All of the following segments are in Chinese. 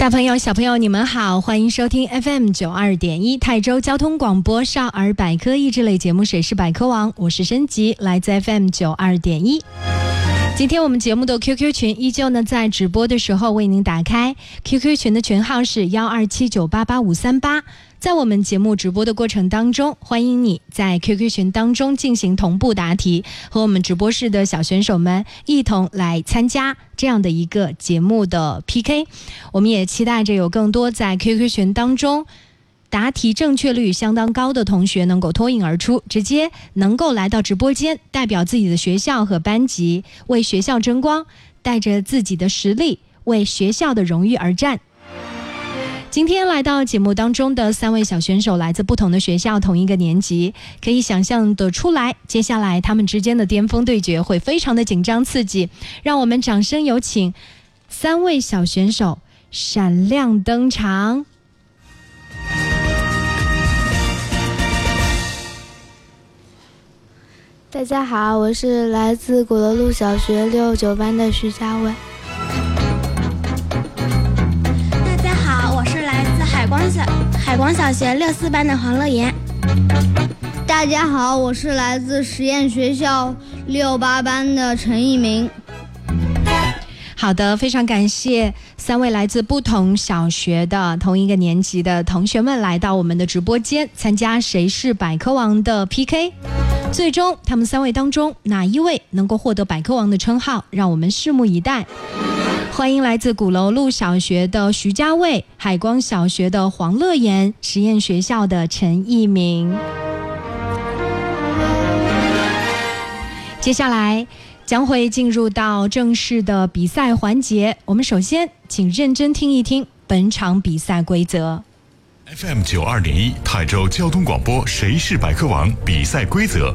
大朋友、小朋友，你们好，欢迎收听 FM 九二点一泰州交通广播少儿百科益智类节目《谁是百科王》，我是申吉，来自 FM 九二点一。今天我们节目的 QQ 群依旧呢，在直播的时候为您打开，QQ 群的群号是幺二七九八八五三八。在我们节目直播的过程当中，欢迎你在 QQ 群当中进行同步答题，和我们直播室的小选手们一同来参加这样的一个节目的 PK。我们也期待着有更多在 QQ 群当中答题正确率相当高的同学能够脱颖而出，直接能够来到直播间，代表自己的学校和班级为学校争光，带着自己的实力为学校的荣誉而战。今天来到节目当中的三位小选手来自不同的学校，同一个年级，可以想象得出来，接下来他们之间的巅峰对决会非常的紧张刺激。让我们掌声有请三位小选手闪亮登场。大家好，我是来自鼓楼路小学六九班的徐佳伟。海光小学六四班的黄乐言，大家好，我是来自实验学校六八班的陈一鸣。好的，非常感谢三位来自不同小学的同一个年级的同学们来到我们的直播间参加《谁是百科王》的 PK。最终，他们三位当中哪一位能够获得百科王的称号，让我们拭目以待。欢迎来自鼓楼路小学的徐家卫，海光小学的黄乐言，实验学校的陈一鸣。接下来将会进入到正式的比赛环节，我们首先请认真听一听本场比赛规则。FM 九二点一泰州交通广播，谁是百科王？比赛规则。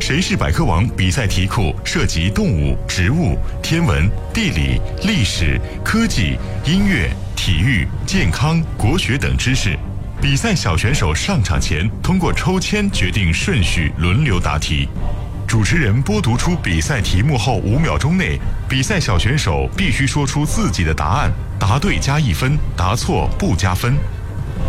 谁是百科王？比赛题库涉及动物、植物、天文、地理、历史、科技、音乐、体育、健康、国学等知识。比赛小选手上场前通过抽签决定顺序，轮流答题。主持人播读出比赛题目后五秒钟内，比赛小选手必须说出自己的答案，答对加一分，答错不加分。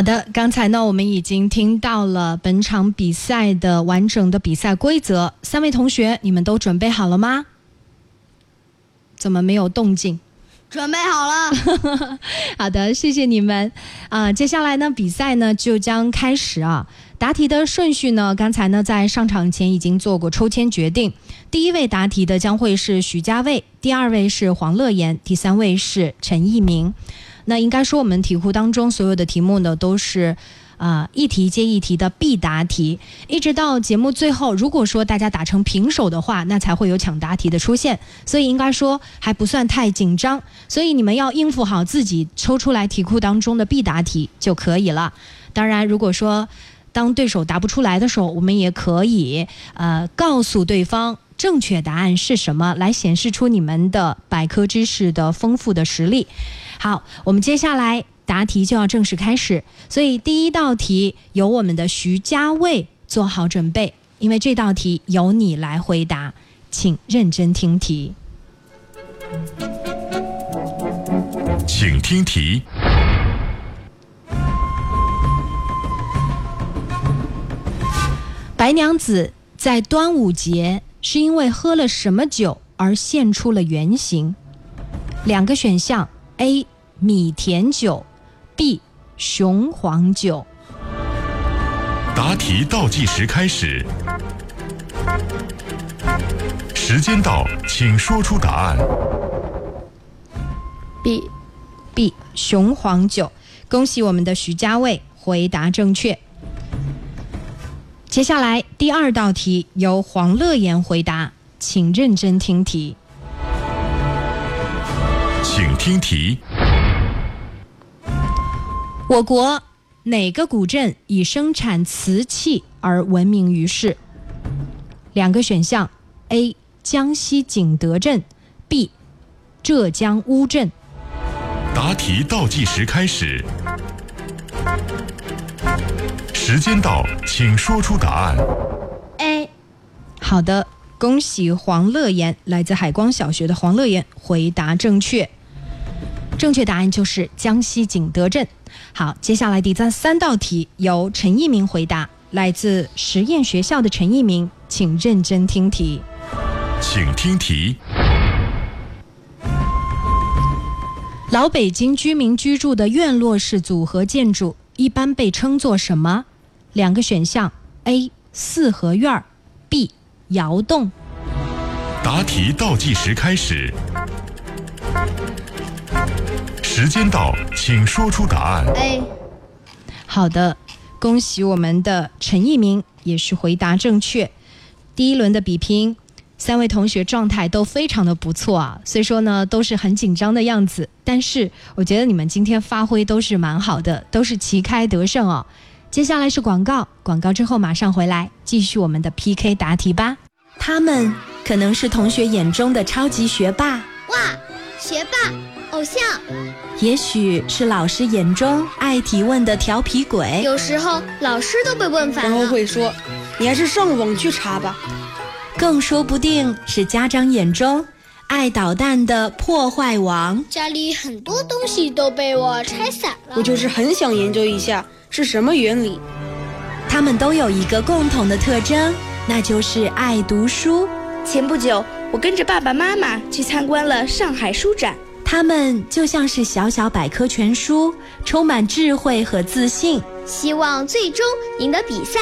好的，刚才呢，我们已经听到了本场比赛的完整的比赛规则。三位同学，你们都准备好了吗？怎么没有动静？准备好了。好的，谢谢你们。啊，接下来呢，比赛呢就将开始啊。答题的顺序呢，刚才呢在上场前已经做过抽签决定。第一位答题的将会是徐家卫，第二位是黄乐言，第三位是陈一鸣。那应该说我们题库当中所有的题目呢都是。啊，一题接一题的必答题，一直到节目最后，如果说大家打成平手的话，那才会有抢答题的出现。所以应该说还不算太紧张，所以你们要应付好自己抽出来题库当中的必答题就可以了。当然，如果说当对手答不出来的时候，我们也可以呃告诉对方正确答案是什么，来显示出你们的百科知识的丰富的实力。好，我们接下来。答题就要正式开始，所以第一道题由我们的徐家卫做好准备，因为这道题由你来回答，请认真听题。请听题。白娘子在端午节是因为喝了什么酒而现出了原形？两个选项：A. 米甜酒。B 雄黄酒。答题倒计时开始，时间到，请说出答案。B B 雄黄酒，恭喜我们的徐家卫回答正确。接下来第二道题由黄乐言回答，请认真听题。请听题。我国哪个古镇以生产瓷器而闻名于世？两个选项：A. 江西景德镇，B. 浙江乌镇。答题倒计时开始，时间到，请说出答案。A。好的，恭喜黄乐言，来自海光小学的黄乐言回答正确。正确答案就是江西景德镇。好，接下来第三三道题由陈一鸣回答，来自实验学校的陈一鸣，请认真听题。请听题。老北京居民居住的院落式组合建筑一般被称作什么？两个选项：A. 四合院，B. 窑洞。答题倒计时开始。时间到，请说出答案。A，好的，恭喜我们的陈一鸣，也是回答正确。第一轮的比拼，三位同学状态都非常的不错啊。虽说呢都是很紧张的样子，但是我觉得你们今天发挥都是蛮好的，都是旗开得胜哦。接下来是广告，广告之后马上回来继续我们的 PK 答题吧。他们可能是同学眼中的超级学霸，哇，学霸，偶像。也许是老师眼中爱提问的调皮鬼，有时候老师都被问烦了，然后会说：“你还是上网去查吧。”更说不定是家长眼中爱捣蛋的破坏王，家里很多东西都被我拆散了。我就是很想研究一下是什么原理。他们都有一个共同的特征，那就是爱读书。前不久，我跟着爸爸妈妈去参观了上海书展。他们就像是小小百科全书，充满智慧和自信。希望最终赢得比赛，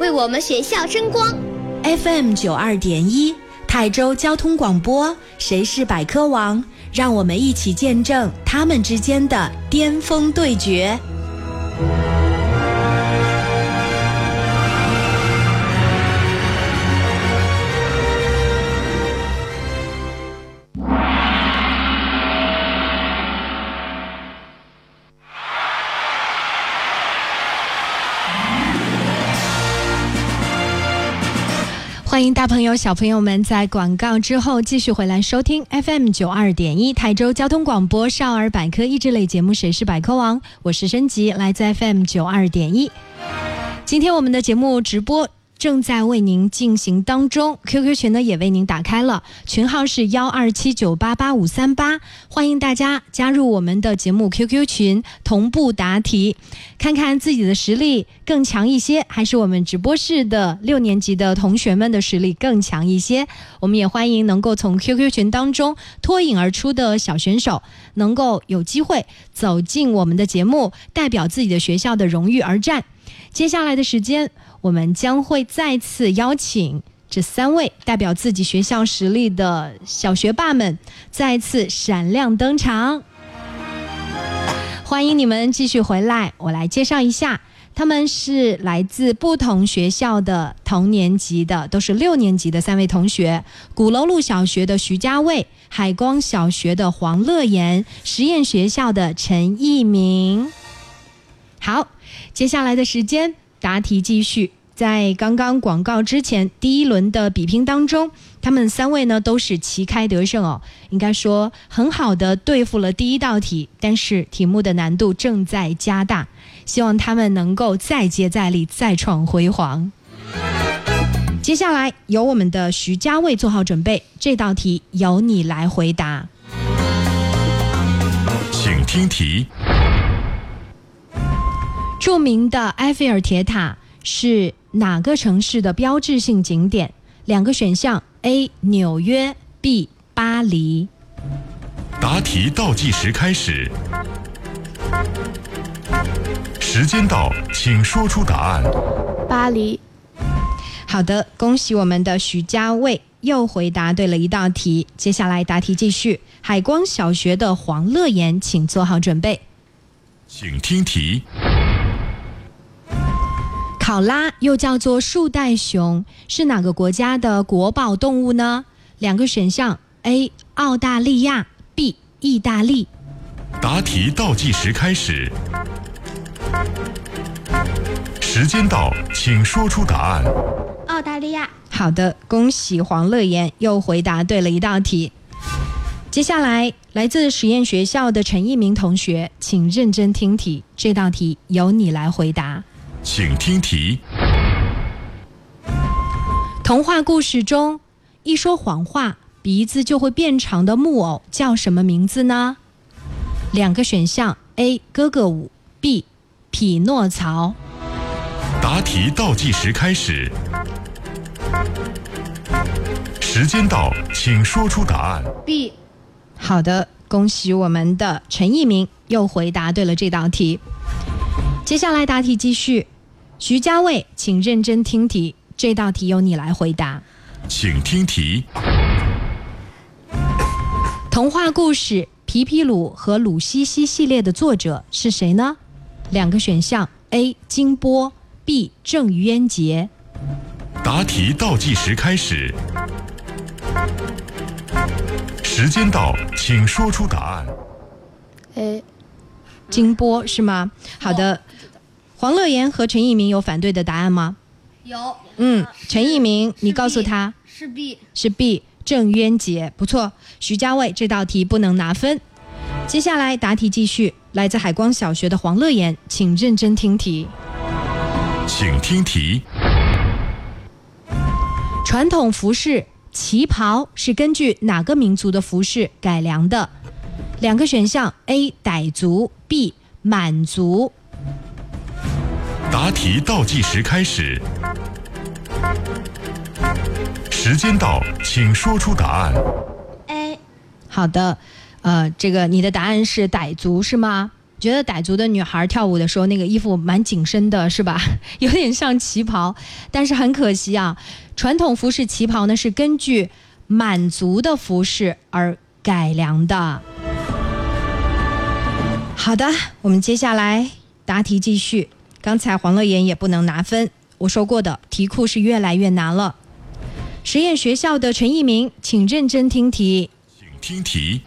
为我们学校争光。FM 九二点一，泰州交通广播，谁是百科王？让我们一起见证他们之间的巅峰对决。欢迎大朋友、小朋友们在广告之后继续回来收听 FM 九二点一台州交通广播少儿百科益智类节目《谁是百科王》，我是申吉，来自 FM 九二点一。今天我们的节目直播。正在为您进行当中，QQ 群呢也为您打开了，群号是幺二七九八八五三八，欢迎大家加入我们的节目 QQ 群，同步答题，看看自己的实力更强一些，还是我们直播室的六年级的同学们的实力更强一些。我们也欢迎能够从 QQ 群当中脱颖而出的小选手，能够有机会走进我们的节目，代表自己的学校的荣誉而战。接下来的时间。我们将会再次邀请这三位代表自己学校实力的小学霸们再次闪亮登场。欢迎你们继续回来，我来介绍一下。他们是来自不同学校的同年级的，都是六年级的三位同学。鼓楼路小学的徐家卫，海光小学的黄乐言，实验学校的陈一鸣。好，接下来的时间答题继续。在刚刚广告之前，第一轮的比拼当中，他们三位呢都是旗开得胜哦，应该说很好的对付了第一道题，但是题目的难度正在加大，希望他们能够再接再厉，再创辉煌。接下来由我们的徐家卫做好准备，这道题由你来回答，请听题。著名的埃菲尔铁塔是哪个城市的标志性景点？两个选项：A. 纽约，B. 巴黎。答题倒计时开始，时间到，请说出答案。巴黎。好的，恭喜我们的徐家卫又回答对了一道题。接下来答题继续，海光小学的黄乐言，请做好准备。请听题。考拉又叫做树袋熊，是哪个国家的国宝动物呢？两个选项：A. 澳大利亚，B. 意大利。答题倒计时开始，时间到，请说出答案。澳大利亚。好的，恭喜黄乐言又回答对了一道题。接下来，来自实验学校的陈一鸣同学，请认真听题，这道题由你来回答。请听题。童话故事中，一说谎话鼻子就会变长的木偶叫什么名字呢？两个选项：A. 哥哥舞，B. 匹诺曹。答题倒计时开始，时间到，请说出答案。B 好的，恭喜我们的陈一鸣又回答对了这道题。接下来答题继续，徐家卫，请认真听题，这道题由你来回答。请听题。童话故事《皮皮鲁和鲁西西》系列的作者是谁呢？两个选项：A. 金波，B. 郑渊洁。答题倒计时开始，时间到，请说出答案。A 金波是吗？好的。黄乐言和陈一鸣有反对的答案吗？有嗯，陈一鸣，你告诉他是 B 是 B。郑渊洁，不错。徐家卫这道题不能拿分。接下来答题继续，来自海光小学的黄乐言，请认真听题。请听题。传统服饰旗袍是根据哪个民族的服饰改良的？两个选项：A. 傣族，B. 满族。答题倒计时开始，时间到，请说出答案。A 好的，呃，这个你的答案是傣族是吗？觉得傣族的女孩跳舞的时候，那个衣服蛮紧身的，是吧？有点像旗袍，但是很可惜啊，传统服饰旗袍呢是根据满族的服饰而改良的。好的，我们接下来答题继续。刚才黄乐言也不能拿分，我说过的题库是越来越难了。实验学校的陈一鸣，请认真听题。请听题。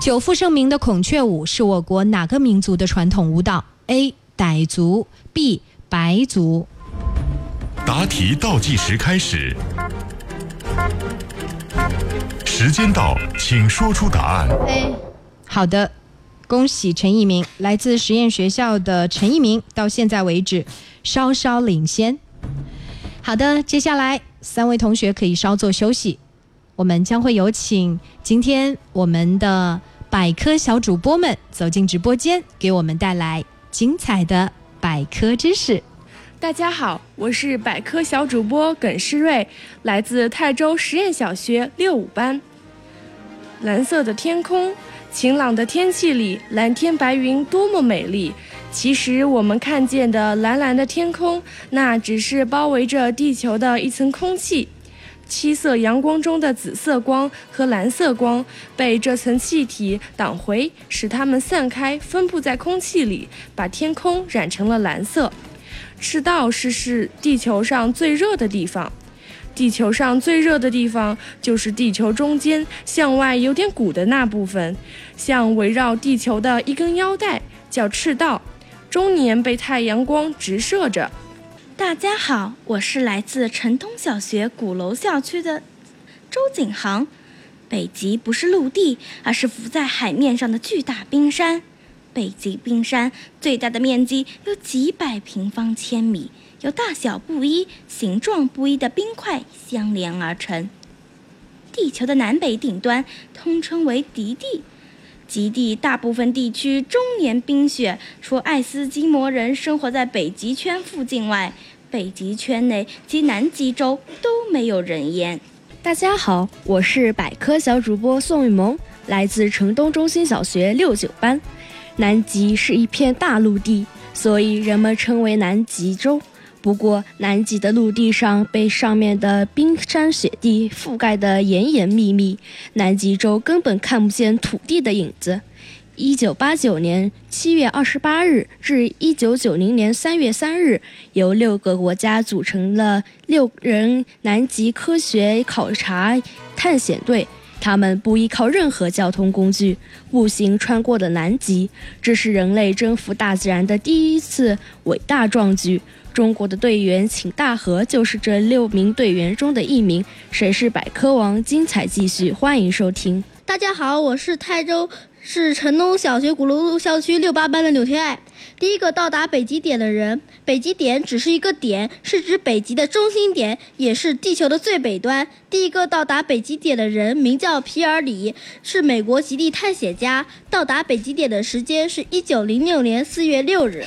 久负盛名的孔雀舞是我国哪个民族的传统舞蹈？A. 傣族，B. 白族。答题倒计时开始，时间到，请说出答案。A 好的，恭喜陈一鸣，来自实验学校的陈一鸣，到现在为止稍稍领先。好的，接下来三位同学可以稍作休息，我们将会有请今天我们的百科小主播们走进直播间，给我们带来精彩的百科知识。大家好，我是百科小主播耿诗睿，来自泰州实验小学六五班。蓝色的天空，晴朗的天气里，蓝天白云多么美丽。其实我们看见的蓝蓝的天空，那只是包围着地球的一层空气。七色阳光中的紫色光和蓝色光被这层气体挡回，使它们散开，分布在空气里，把天空染成了蓝色。赤道是是地球上最热的地方，地球上最热的地方就是地球中间向外有点鼓的那部分，像围绕地球的一根腰带，叫赤道，终年被太阳光直射着。大家好，我是来自城东小学鼓楼校区的周景航。北极不是陆地，而是浮在海面上的巨大冰山。北极冰山最大的面积有几百平方千米，由大小不一、形状不一的冰块相连而成。地球的南北顶端通称为极地。极地大部分地区终年冰雪，除爱斯基摩人生活在北极圈附近外，北极圈内及南极洲都没有人烟。大家好，我是百科小主播宋雨萌，来自城东中心小学六九班。南极是一片大陆地，所以人们称为南极洲。不过，南极的陆地上被上面的冰山雪地覆盖得严严密密，南极洲根本看不见土地的影子。一九八九年七月二十八日至一九九零年三月三日，由六个国家组成了六人南极科学考察探险队。他们不依靠任何交通工具，步行穿过了南极，这是人类征服大自然的第一次伟大壮举。中国的队员秦大河就是这六名队员中的一名。谁是百科王？精彩继续，欢迎收听。大家好，我是泰州市城东小学鼓楼路校区六八班的柳天爱。第一个到达北极点的人，北极点只是一个点，是指北极的中心点，也是地球的最北端。第一个到达北极点的人名叫皮尔里，是美国极地探险家。到达北极点的时间是一九零六年四月六日。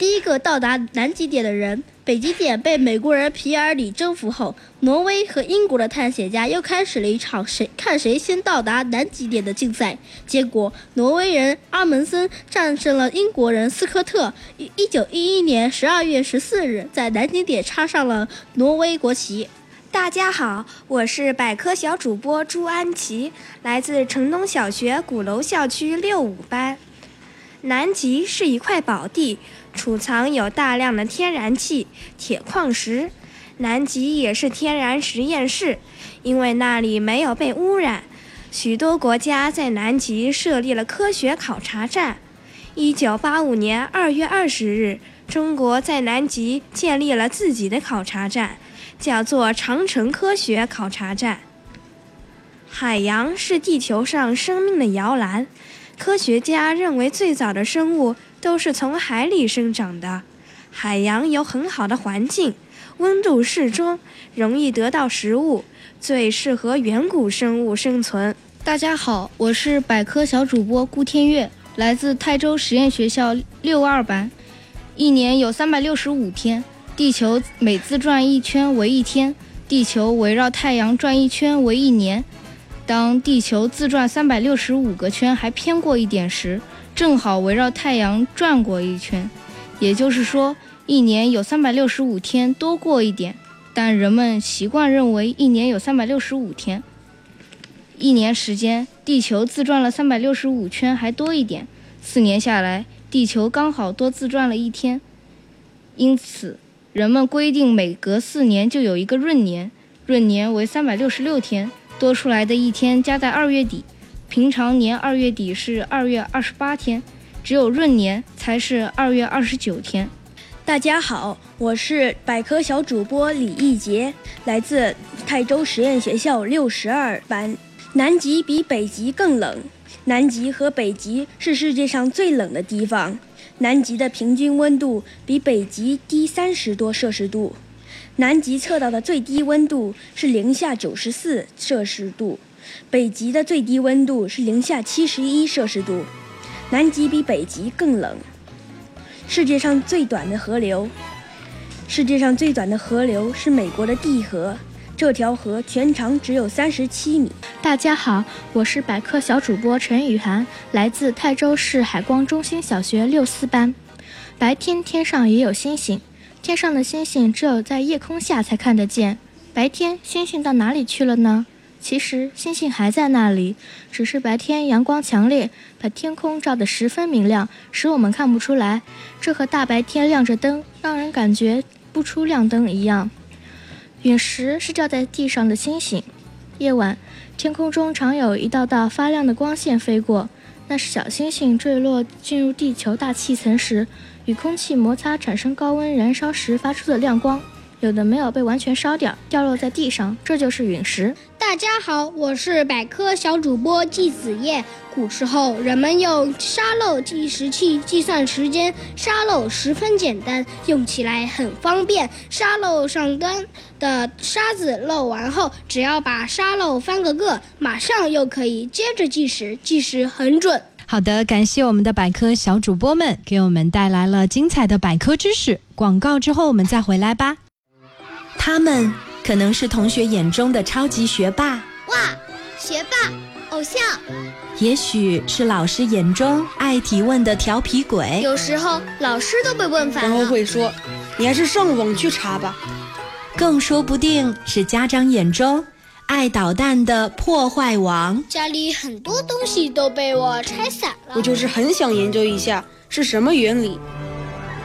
第一个到达南极点的人，北极点被美国人皮尔里征服后，挪威和英国的探险家又开始了一场谁看谁先到达南极点的竞赛。结果，挪威人阿蒙森战胜了英国人斯科特。于一九一一年十二月十四日，在南极点插上了挪威国旗。大家好，我是百科小主播朱安琪，来自城东小学鼓楼校区六五班。南极是一块宝地。储藏有大量的天然气、铁矿石。南极也是天然实验室，因为那里没有被污染。许多国家在南极设立了科学考察站。一九八五年二月二十日，中国在南极建立了自己的考察站，叫做长城科学考察站。海洋是地球上生命的摇篮。科学家认为，最早的生物。都是从海里生长的，海洋有很好的环境，温度适中，容易得到食物，最适合远古生物生存。大家好，我是百科小主播顾天月，来自泰州实验学校六二班。一年有三百六十五天，地球每自转一圈为一天，地球围绕太阳转一圈为一年。当地球自转三百六十五个圈还偏过一点时，正好围绕太阳转过一圈，也就是说，一年有三百六十五天多过一点。但人们习惯认为一年有三百六十五天。一年时间，地球自转了三百六十五圈还多一点。四年下来，地球刚好多自转了一天。因此，人们规定每隔四年就有一个闰年，闰年为三百六十六天，多出来的一天加在二月底。平常年二月底是二月二十八天，只有闰年才是二月二十九天。大家好，我是百科小主播李义杰，来自泰州实验学校六十二班。南极比北极更冷，南极和北极是世界上最冷的地方。南极的平均温度比北极低三十多摄氏度，南极测到的最低温度是零下九十四摄氏度。北极的最低温度是零下七十一摄氏度，南极比北极更冷。世界上最短的河流，世界上最短的河流是美国的地河，这条河全长只有三十七米。大家好，我是百科小主播陈雨涵，来自泰州市海光中心小学六四班。白天天上也有星星，天上的星星只有在夜空下才看得见。白天星星到哪里去了呢？其实星星还在那里，只是白天阳光强烈，把天空照得十分明亮，使我们看不出来。这和大白天亮着灯，让人感觉不出亮灯一样。陨石是掉在地上的星星。夜晚，天空中常有一道道发亮的光线飞过，那是小星星坠落进入地球大气层时，与空气摩擦产生高温燃烧时发出的亮光。有的没有被完全烧掉，掉落在地上，这就是陨石。大家好，我是百科小主播季子叶。古时候，人们用沙漏计时器计算时间，沙漏十分简单，用起来很方便。沙漏上端的沙子漏完后，只要把沙漏翻个个，马上又可以接着计时，计时很准。好的，感谢我们的百科小主播们给我们带来了精彩的百科知识。广告之后，我们再回来吧。他们可能是同学眼中的超级学霸，哇，学霸，偶像；也许是老师眼中爱提问的调皮鬼，有时候老师都被问烦了，然后会说：“你还是上网去查吧。”更说不定是家长眼中爱捣蛋的破坏王，家里很多东西都被我拆散了，我就是很想研究一下是什么原理。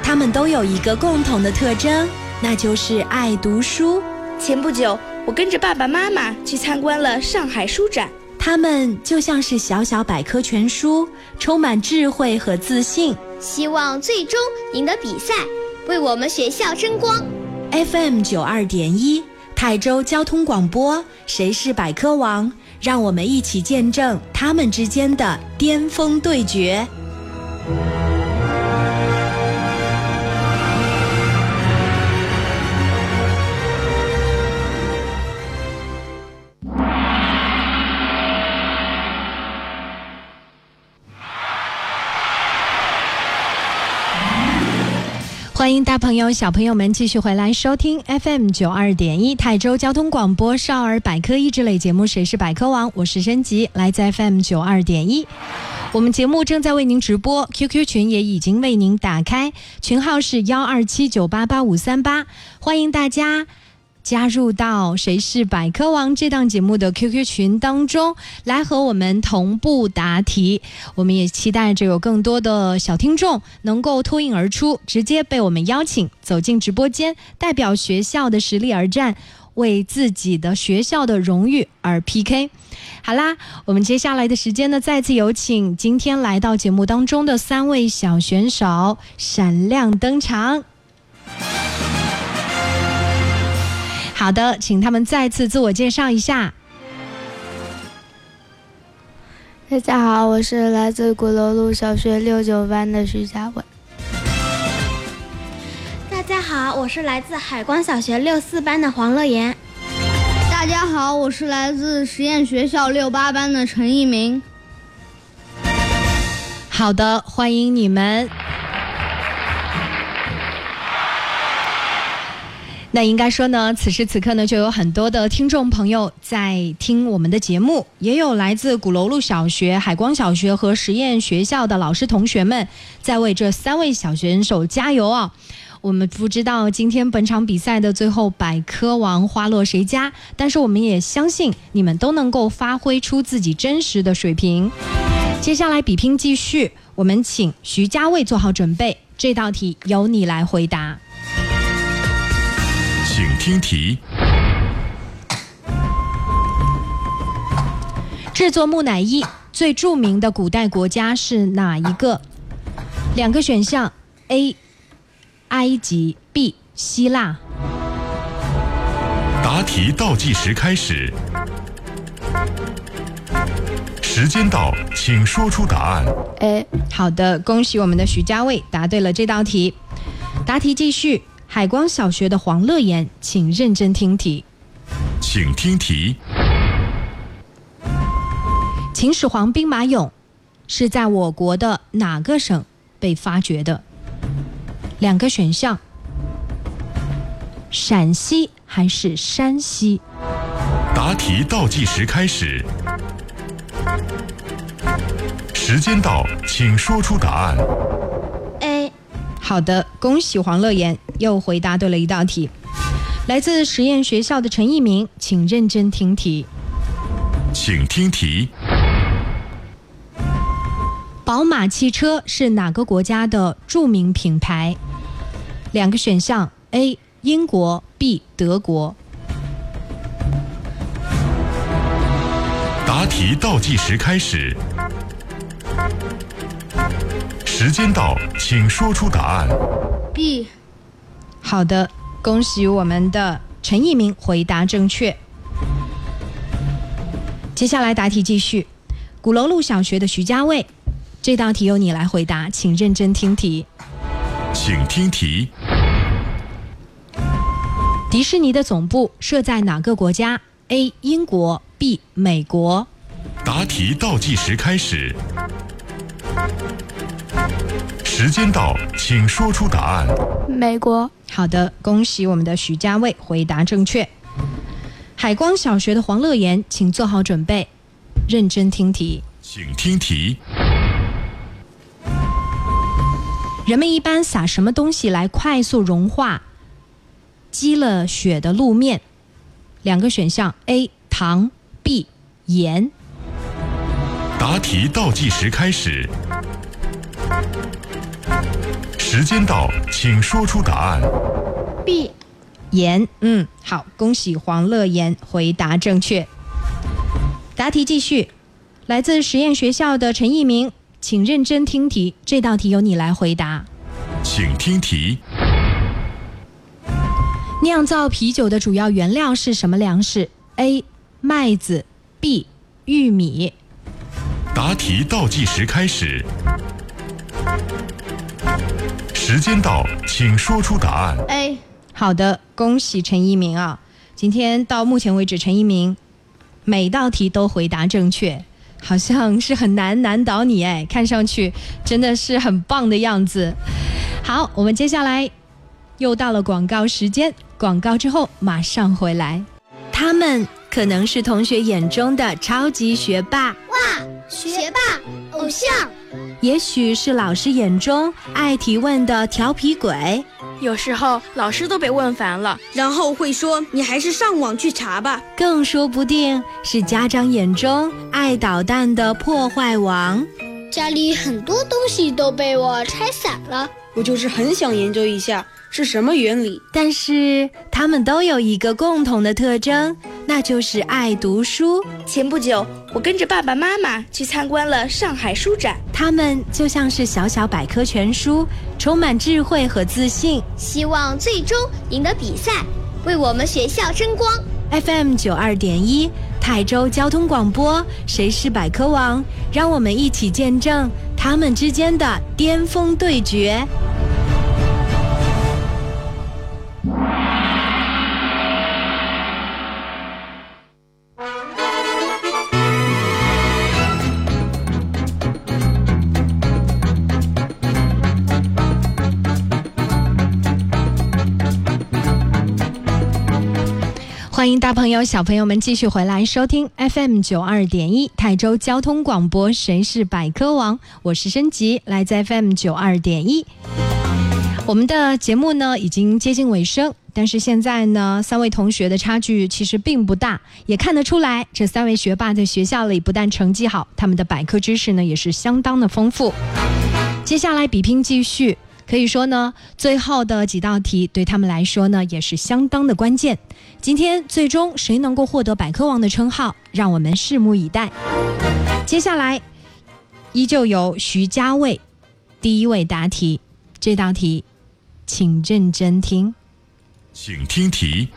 他们都有一个共同的特征。那就是爱读书。前不久，我跟着爸爸妈妈去参观了上海书展，他们就像是小小百科全书，充满智慧和自信，希望最终赢得比赛，为我们学校争光。FM 九二点一，泰州交通广播，谁是百科王？让我们一起见证他们之间的巅峰对决。欢迎大朋友、小朋友们继续回来收听 FM 九二点一泰州交通广播少儿百科益智类节目《谁是百科王》，我是申吉，来自 FM 九二点一。我们节目正在为您直播，QQ 群也已经为您打开，群号是幺二七九八八五三八，欢迎大家。加入到《谁是百科王》这档节目的 QQ 群当中来和我们同步答题，我们也期待着有更多的小听众能够脱颖而出，直接被我们邀请走进直播间，代表学校的实力而战，为自己的学校的荣誉而 PK。好啦，我们接下来的时间呢，再次有请今天来到节目当中的三位小选手闪亮登场。好的，请他们再次自我介绍一下。大家好，我是来自鼓楼路小学六九班的徐佳伟。大家好，我是来自海光小学六四班的黄乐言。大家好，我是来自实验学校六八班的陈一鸣。好的，欢迎你们。那应该说呢，此时此刻呢，就有很多的听众朋友在听我们的节目，也有来自鼓楼路小学、海光小学和实验学校的老师同学们在为这三位小选手加油啊！我们不知道今天本场比赛的最后百科王花落谁家，但是我们也相信你们都能够发挥出自己真实的水平。接下来比拼继续，我们请徐家卫做好准备，这道题由你来回答。请听题：制作木乃伊最著名的古代国家是哪一个？两个选项：A. 埃及，B. 希腊。答题倒计时开始，时间到，请说出答案。A。好的，恭喜我们的徐家卫答对了这道题。答题继续。海光小学的黄乐言，请认真听题。请听题。秦始皇兵马俑是在我国的哪个省被发掘的？两个选项：陕西还是山西？答题倒计时开始，时间到，请说出答案。好的，恭喜黄乐言又回答对了一道题。来自实验学校的陈一鸣，请认真听题。请听题。宝马汽车是哪个国家的著名品牌？两个选项：A. 英国，B. 德国。答题倒计时开始，时间到，请说出答案。B。好的，恭喜我们的陈一鸣回答正确。接下来答题继续，鼓楼路小学的徐家卫，这道题由你来回答，请认真听题。请听题。迪士尼的总部设在哪个国家？A. 英国，B. 美国。答题倒计时开始，时间到，请说出答案。美国。好的，恭喜我们的徐家卫回答正确。海光小学的黄乐言，请做好准备，认真听题。请听题。人们一般撒什么东西来快速融化积了雪的路面？两个选项：A. 糖，B. 盐。答题倒计时开始，时间到，请说出答案。B。盐，嗯，好，恭喜黄乐言回答正确。答题继续，来自实验学校的陈一鸣，请认真听题，这道题由你来回答。请听题。酿造啤酒的主要原料是什么粮食？A. 麦子，B. 玉米。答题倒计时开始，时间到，请说出答案。A。好的，恭喜陈一鸣啊！今天到目前为止，陈一鸣每道题都回答正确，好像是很难难倒你哎，看上去真的是很棒的样子。好，我们接下来又到了广告时间，广告之后马上回来。他们可能是同学眼中的超级学霸，哇，学霸偶像，也许是老师眼中爱提问的调皮鬼。有时候老师都被问烦了，然后会说你还是上网去查吧。更说不定是家长眼中爱捣蛋的破坏王。家里很多东西都被我拆散了，我就是很想研究一下是什么原理。但是他们都有一个共同的特征，那就是爱读书。前不久，我跟着爸爸妈妈去参观了上海书展，他们就像是小小百科全书，充满智慧和自信。希望最终赢得比赛，为我们学校争光。FM 九二点一，泰州交通广播，谁是百科王？让我们一起见证他们之间的巅峰对决。欢迎大朋友、小朋友们继续回来收听 FM 九二点一泰州交通广播《谁是百科王》，我是申吉，来自 FM 九二点一。我们的节目呢已经接近尾声，但是现在呢，三位同学的差距其实并不大，也看得出来，这三位学霸在学校里不但成绩好，他们的百科知识呢也是相当的丰富。接下来比拼继续。可以说呢，最后的几道题对他们来说呢，也是相当的关键。今天最终谁能够获得百科王的称号，让我们拭目以待。接下来，依旧由徐家卫第一位答题。这道题，请认真听。请听题。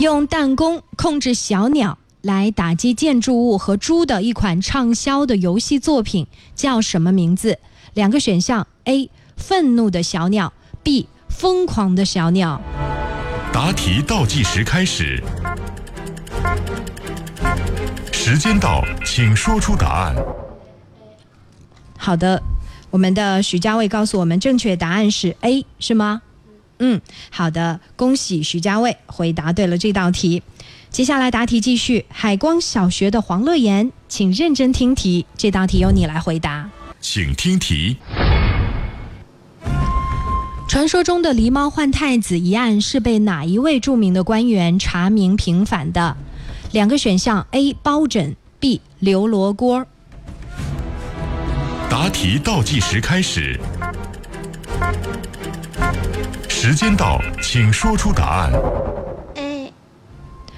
用弹弓控制小鸟来打击建筑物和猪的一款畅销的游戏作品叫什么名字？两个选项：A. 愤怒的小鸟；B. 疯狂的小鸟。答题倒计时开始，时间到，请说出答案。好的，我们的徐家卫告诉我们，正确答案是 A，是吗？嗯，好的，恭喜徐家卫回答对了这道题。接下来答题继续，海光小学的黄乐言，请认真听题，这道题由你来回答。请听题。传说中的狸猫换太子一案是被哪一位著名的官员查明平反的？两个选项：A. 包拯，B. 刘罗锅。答题倒计时开始，时间到，请说出答案。A。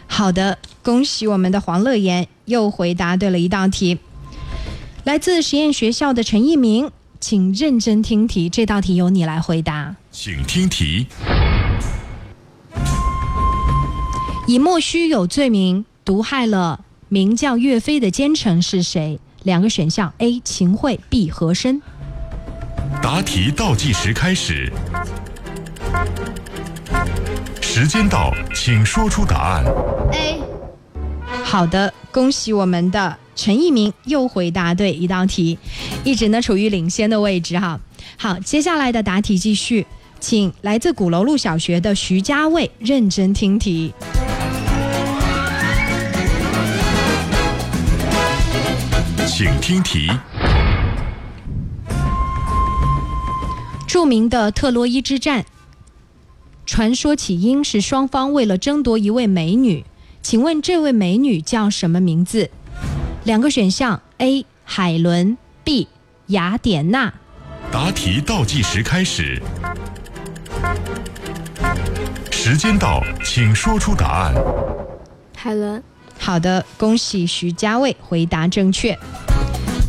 好的，恭喜我们的黄乐言又回答对了一道题。来自实验学校的陈一鸣。请认真听题，这道题由你来回答。请听题：以莫须有罪名毒害了名叫岳飞的奸臣是谁？两个选项：A. 秦桧，B. 和珅。答题倒计时开始，时间到，请说出答案。A。好的，恭喜我们的。陈一鸣又回答对一道题，一直呢处于领先的位置哈。好，接下来的答题继续，请来自鼓楼路小学的徐家卫认真听题。请听题。著名的特洛伊之战，传说起因是双方为了争夺一位美女，请问这位美女叫什么名字？两个选项：A. 海伦，B. 雅典娜。答题倒计时开始，时间到，请说出答案。海伦。好的，恭喜徐家卫回答正确。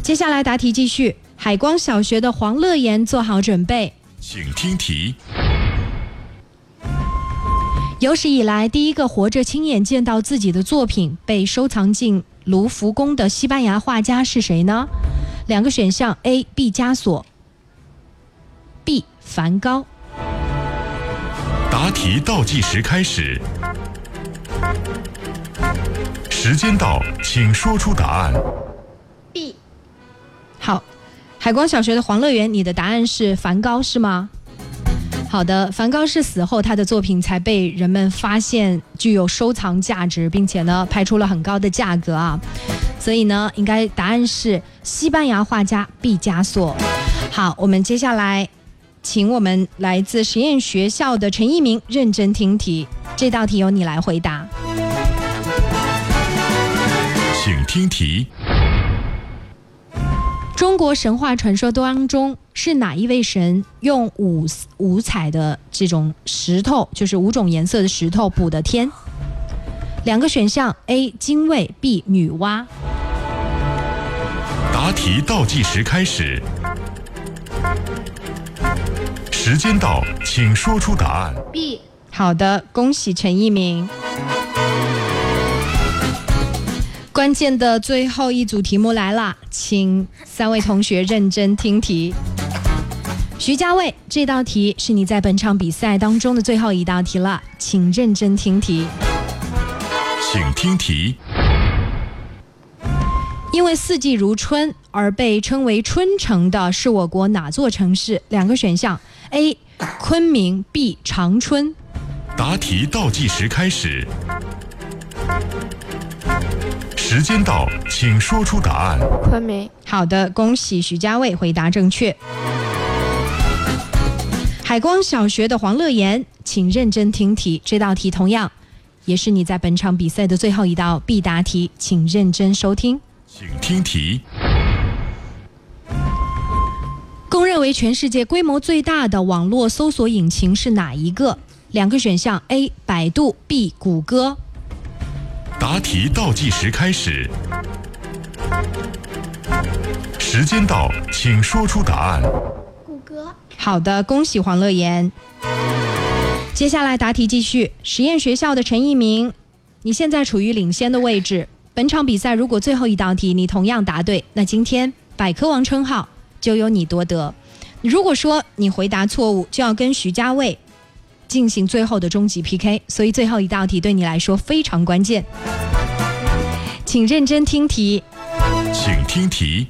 接下来答题继续，海光小学的黄乐言做好准备，请听题。有史以来第一个活着亲眼见到自己的作品被收藏进。卢浮宫的西班牙画家是谁呢？两个选项：A. 毕加索，B. 梵高。答题倒计时开始，时间到，请说出答案。B。好，海光小学的黄乐园，你的答案是梵高是吗？好的，梵高是死后他的作品才被人们发现具有收藏价值，并且呢拍出了很高的价格啊，所以呢应该答案是西班牙画家毕加索。好，我们接下来请我们来自实验学校的陈一鸣认真听题，这道题由你来回答，请听题。中国神话传说当中是哪一位神用五五彩的这种石头，就是五种颜色的石头补的天？两个选项：A. 精卫，B. 女娲。答题倒计时开始，时间到，请说出答案。B。好的，恭喜陈一鸣。关键的最后一组题目来了，请三位同学认真听题。徐家卫，这道题是你在本场比赛当中的最后一道题了，请认真听题。请听题。因为四季如春而被称为春城的是我国哪座城市？两个选项：A. 昆明，B. 长春。答题倒计时开始。时间到，请说出答案。昆明。好的，恭喜徐家卫回答正确。海光小学的黄乐言，请认真听题。这道题同样也是你在本场比赛的最后一道必答题，请认真收听。请听题。公认为全世界规模最大的网络搜索引擎是哪一个？两个选项：A. 百度，B. 谷歌。答题倒计时开始，时间到，请说出答案。谷歌。好的，恭喜黄乐言。接下来答题继续，实验学校的陈一鸣，你现在处于领先的位置。本场比赛如果最后一道题你同样答对，那今天百科王称号就由你夺得。如果说你回答错误，就要跟徐家卫。进行最后的终极 PK，所以最后一道题对你来说非常关键，请认真听题。请听题。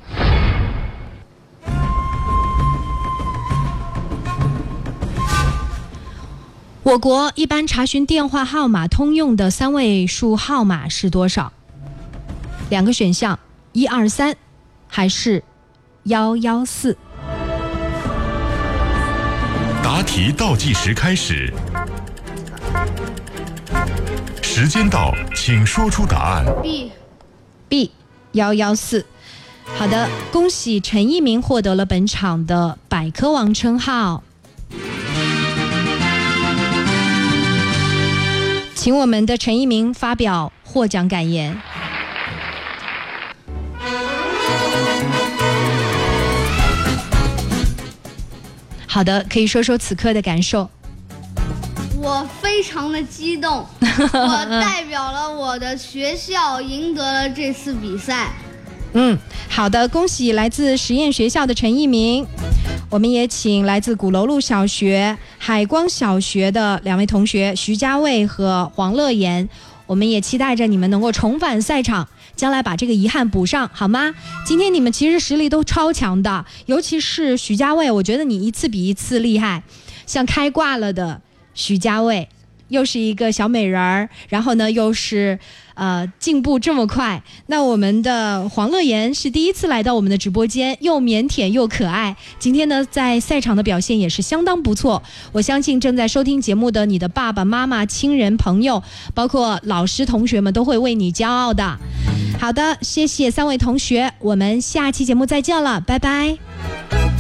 我国一般查询电话号码通用的三位数号码是多少？两个选项：一二三，还是幺幺四？答题倒计时开始，时间到，请说出答案。B B 幺幺四。好的，恭喜陈一鸣获得了本场的百科王称号。请我们的陈一鸣发表获奖感言。好的，可以说说此刻的感受。我非常的激动，我代表了我的学校赢得了这次比赛。嗯，好的，恭喜来自实验学校的陈一鸣。我们也请来自鼓楼路小学、海光小学的两位同学徐家卫和黄乐言，我们也期待着你们能够重返赛场，将来把这个遗憾补上，好吗？今天你们其实实力都超强的，尤其是徐家卫，我觉得你一次比一次厉害，像开挂了的徐家卫。又是一个小美人儿，然后呢，又是呃进步这么快。那我们的黄乐言是第一次来到我们的直播间，又腼腆又可爱。今天呢，在赛场的表现也是相当不错。我相信正在收听节目的你的爸爸妈妈、亲人、朋友，包括老师、同学们都会为你骄傲的。好的，谢谢三位同学，我们下期节目再见了，拜拜。